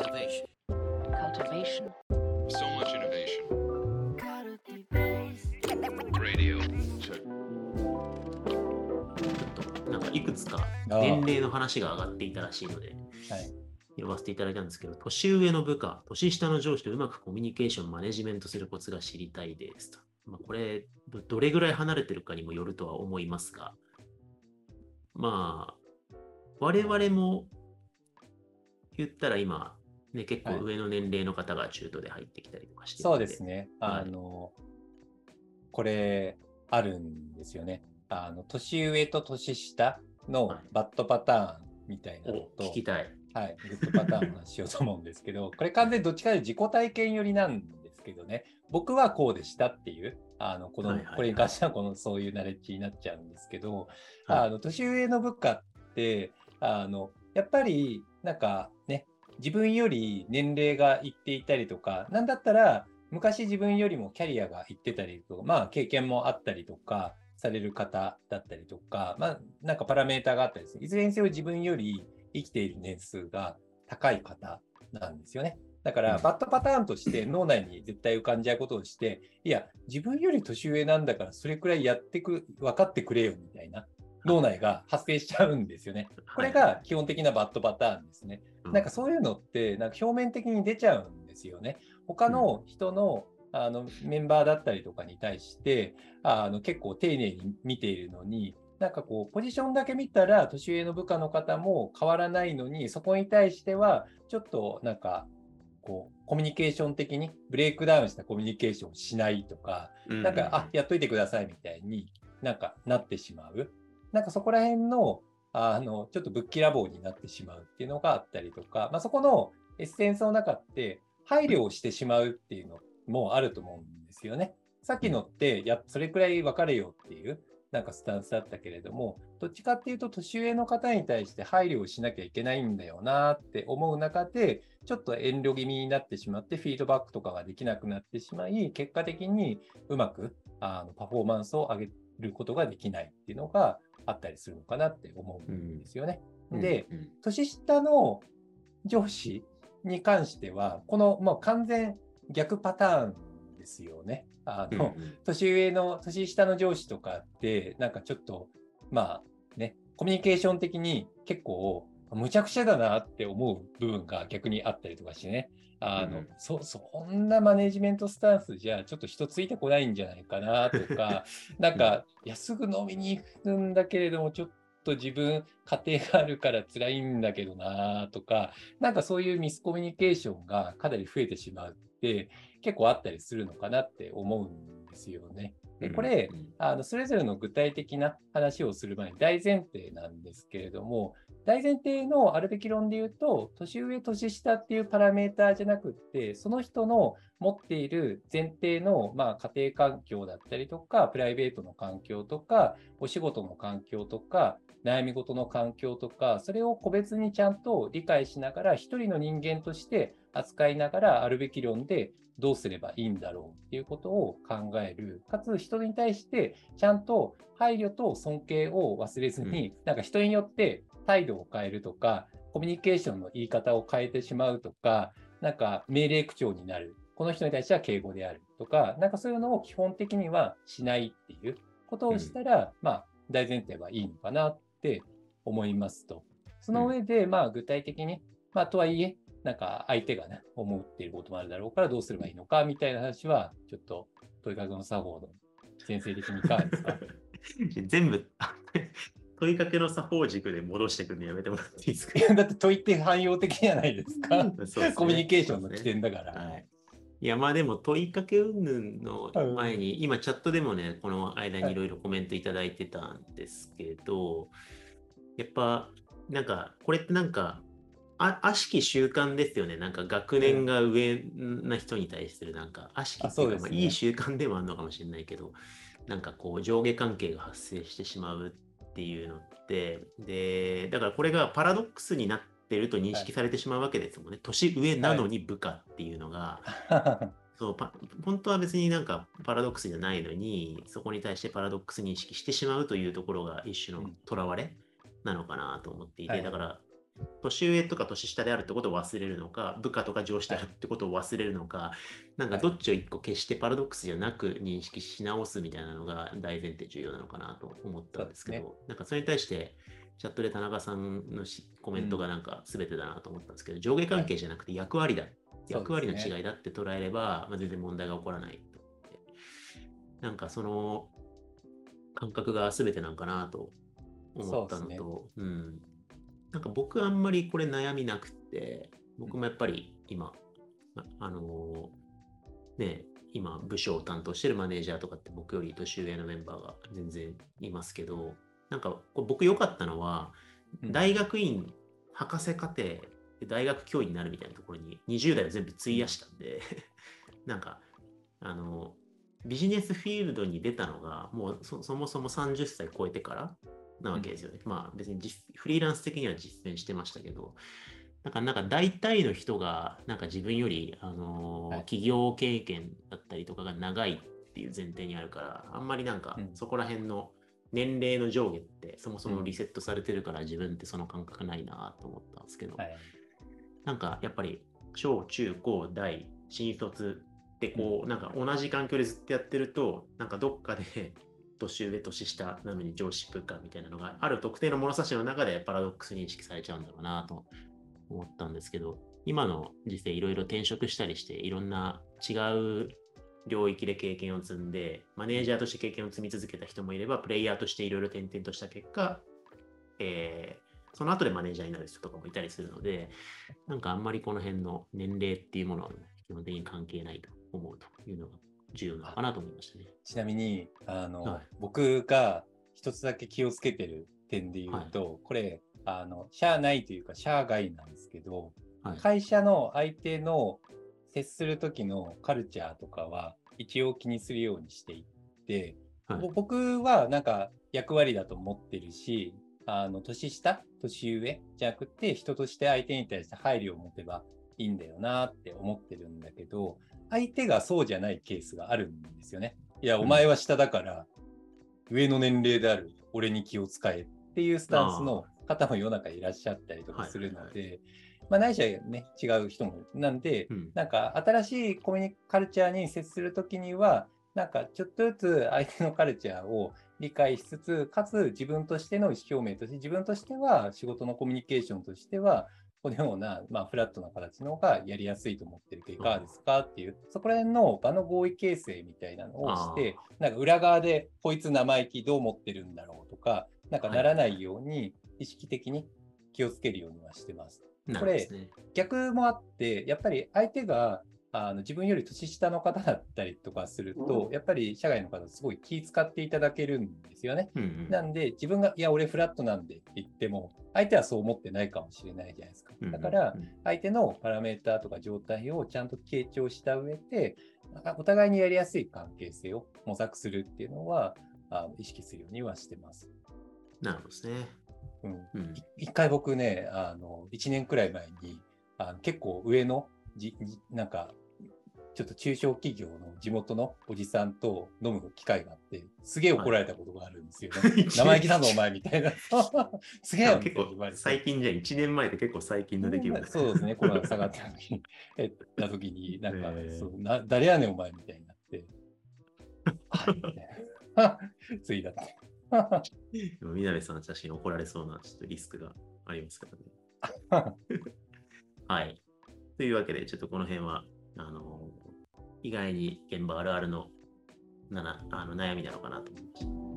Innovation. cultivation, So much innovation. Radio. なんかいくつか年齢の話が上がっていたらしいので、はい。読ませていただいたんですけど、年上の部下、年下の上司とうまくコミュニケーション、マネジメントするコツが知りたいですと。まあ、これど、どれぐらい離れてるかにもよるとは思いますが、まあ、我々も言ったら今、ね、結構上の年齢の方が中途で入ってきたりとかして、そうです。ね。はいあの、これ、あるんですよね。あの、年上と年下のはいバッドパターンみたいなのおと、聞きたい。はい、グッドパターンの話しようと思うんですけど、これ完全にどっちかというと自己体験寄りなんですけどね、僕はこうでしたっていう、あの、この、はいはいはいこれに関してはこの、そういうナレッジになっちゃうんですけど、はいあの、年上の部下って、あの、やっぱり、なんかね、自分より年齢がいっていたりとか、なんだったら、昔自分よりもキャリアがいってたりとか、まあ経験もあったりとかされる方だったりとか、まあなんかパラメーターがあったりする。いずれにせよ自分より生きている年数が高い方なんですよね。だから、うんバッドパターンとして脳内に絶対浮かんじゃうことをして、いや、自分より年上なんだから、それくらいやってく、分かってくれよ、みたいな脳内が発生しちゃうんですよね。これが基本的なバッドパターンですね。なんかそういうのって、なんか表面的に出ちゃうんですよね。他の人の,、あのメンバーだったりとかに対して、あの結構丁寧に見ているのに、なんかこう、ポジションだけ見たら、年上の部下の方も変わらないのに、そこに対しては、ちょっとなんか、こう、コミュニケーション的にブレイクダウンしたコミュニケーションをしないとか、うんなんか、あ、やっといてくださいみたいになんかなってしまう。なんかそこら辺の、あの、ちょっとぶっきらぼうになってしまうっていうのがあったりとか、まあ、そこのエッセンスの中って配慮をしてしまうっていうのもあると思うんですよね。さっきのって、や、それくらい分かれよっていう、なんかスタンスだったけれども、どっちかっていうと年上の方に対して配慮をしなきゃいけないんだよなって思う中で、ちょっと遠慮気味になってしまって、フィードバックとかができなくなってしまい、結果的にうまくあのパフォーマンスを上げることができないっていうのがあったりするのかなって思うんですよね。で、うんうん年下の上司に関しては、この、まあ、完全逆パターンですよね。あの、うんうん年上の、年下の上司とかって、なんかちょっと、まあね、コミュニケーション的に結構、むちゃくちゃだなって思う部分が逆にあったりとかしてね。あの、うんそ、そんなマネジメントスタンスじゃちょっと人ついてこないんじゃないかなとか、なんか、いや、すぐ飲みに行くんだけれども、ちょっと自分、家庭があるから辛いんだけどなとか、なんかそういうミスコミュニケーションがかなり増えてしまうって結構あったりするのかなって思うんですよね。でこれあのそれぞれの具体的な話をする前に大前提なんですけれども、大前提のあるべき論で言うと、年上、年下っていうパラメーターじゃなくって、その人の持っている前提の、まあ、家庭環境だったりとか、プライベートの環境とか、お仕事の環境とか、悩み事の環境とか、それを個別にちゃんと理解しながら、一人の人間として扱いながら、あるべき論でどうすればいいんだろうっていうことを考える。かつ、人に対してちゃんと配慮と尊敬を忘れずに、なんか人によって態度を変えるとか、コミュニケーションの言い方を変えてしまうとか、なんか命令口調になる。この人に対しては敬語であるとか、なんかそういうのを基本的にはしないっていうことをしたら、まあ、大前提はいいのかなって思いますと。その上で、まあ、具体的に、まあ、とはいえ、なんか相手がね、思っていることもあるだろうからどうすればいいのかみたいな話は、ちょっと問いかけの作法の先生的にいかがですか？全部、あ 問いかけの作法軸で戻してくるのやめてもらっていいですか？いやだって問いって汎用的じゃないですか。そうですねコミュニケーションの起点だから。はい。いや、まあでも問いかけ云々の前に、今チャットでもね、この間にいろいろコメントいただいてたんですけど、やっぱ、なんか、これってなんか、あ悪しき習慣ですよね。なんか学年が上な人に対するなんか悪しきっていうか、あそうですねまあ、いい習慣でもあるのかもしれないけど、なんかこう上下関係が発生してしまうっていうのって、で、だからこれがパラドックスになってると認識されてしまうわけですもんね。年上なのに部下っていうのが、そうパ本当は別になんかパラドックスじゃないのに、そこに対してパラドックス認識してしまうというところが一種のうん。とらわれなのかなと思っていて、はい。だから年上とか年下であるってことを忘れるのか、部下とか上司であるってことを忘れるのか、なんかどっちを一個決してパラドックスじゃなく認識し直すみたいなのが大前提重要なのかなと思ったんですけど、そうなんかそれに対して、チャットで田中さんのしコメントがなんか全てだなと思ったんですけど、上下関係じゃなくて役割だ、役割の違いだって捉えれば、まあ、全然問題が起こらないと思って。なんかその感覚が全てなんかなと思ったのそうと、うん。なんか僕あんまりこれ悩みなくて、僕もやっぱり今、ああのーね、今部署を担当してるマネージャーとかって僕より年上のメンバーが全然いますけど、なんか僕良かったのは、うん。大学院、博士課程で大学教員になるみたいなところに20代を全部費やしたんで、なんか、あの、ビジネスフィールドに出たのが、もうそそもそも30歳超えてからなわけですよね。まあ別に実フリーランス的には実践してましたけど、なんかなんか大体の人がなんか自分より、あの企業経験だったりとかが長いっていう前提にあるから、あんまりなんかうん。そこら辺の年齢の上下ってそもそもリセットされてるから自分ってその感覚ないなと思ったんですけど、はい。なんかやっぱり小中高大新卒ってこう、なんか同じ環境でずっとやってるとなんかどっかで年上年下なのに上司部下みたいなのがある特定の物差しの中でパラドックス認識されちゃうんだろうなと思ったんですけど今の時世いろいろ転職したりしていろんな違う領域で経験を積んでマネージャーとして経験を積み続けた人もいればプレイヤーとしていろいろ転々とした結果、えーその後でマネージャーになる人とかもいたりするので、なんかあんまりこの辺の年齢っていうものは基本的に関係ないと思うというのが重要なのかなと思いましたね。ちなみに、あの、はい。僕が一つだけ気をつけてる点で言うと、これ、あの、しゃあないというか、しゃあ外なんですけど、はい。会社の相手の接する時のカルチャーとかは一応気にするようにしていって、僕はなんか役割だと思ってるし、あの年下、年上？じゃなくて人として相手に対して配慮を持てばいいんだよなって思ってるんだけど、相手がそうじゃないケースがあるんですよね。いや、うんお前は下だから、上の年齢である俺に気を使えっていうスタンスの方も世の中いらっしゃったりとかするのはいで、まあ、ないしはね、違う人も。なんで、うんなんか新しいコミュニカルチャーに接するときには、なんかちょっとずつ相手のカルチャーを理解しつつ、かつ自分としての意思表明として、自分としては仕事のコミュニケーションとしては、このような、まあ、フラットな形の方がやりやすいと思ってるけど、いかがですかっていう、そこら辺の場の合意形成みたいなのをして、なんか裏側で、こいつ生意気どう思ってるんだろうとか、なんかならないように意識的に気をつけるようにはしてます。なるほどですね。逆もあって、やっぱり相手があの自分より年下の方だったりとかすると、やっぱり社外の方、すごい気遣っていただけるんですよね。うんうんなんで、自分が、いや、俺フラットなんでって言っても、相手はそう思ってないかもしれないじゃないですか。だから、うんうん相手のパラメーターとか状態をちゃんと傾聴した上で、あお互いにやりやすい関係性を模索するっていうのは、あ意識するようにはしてます。なるほどですね。うんうんい一回僕ね、あの、1年くらい前に、あの結構上のじ、じなんか、ちょっと中小企業の地元のおじさんと飲む機会があって、すげえ怒られたことがあるんですよね。生意気だぞ、お前みたいな。すげえ結構最近じゃ1年前って結構最近の出来事 そうですね、コロナが下がった時に、えった時に、なんか、そうな、誰やねん、お前みたいになって。はい、みたいな。ついだって。でも南さんの写真怒られそうなちょっとリスクがありますからね。はい。というわけで、ちょっとこの辺は、あの意外に現場あるあるのなあの悩みなのかなと思いました。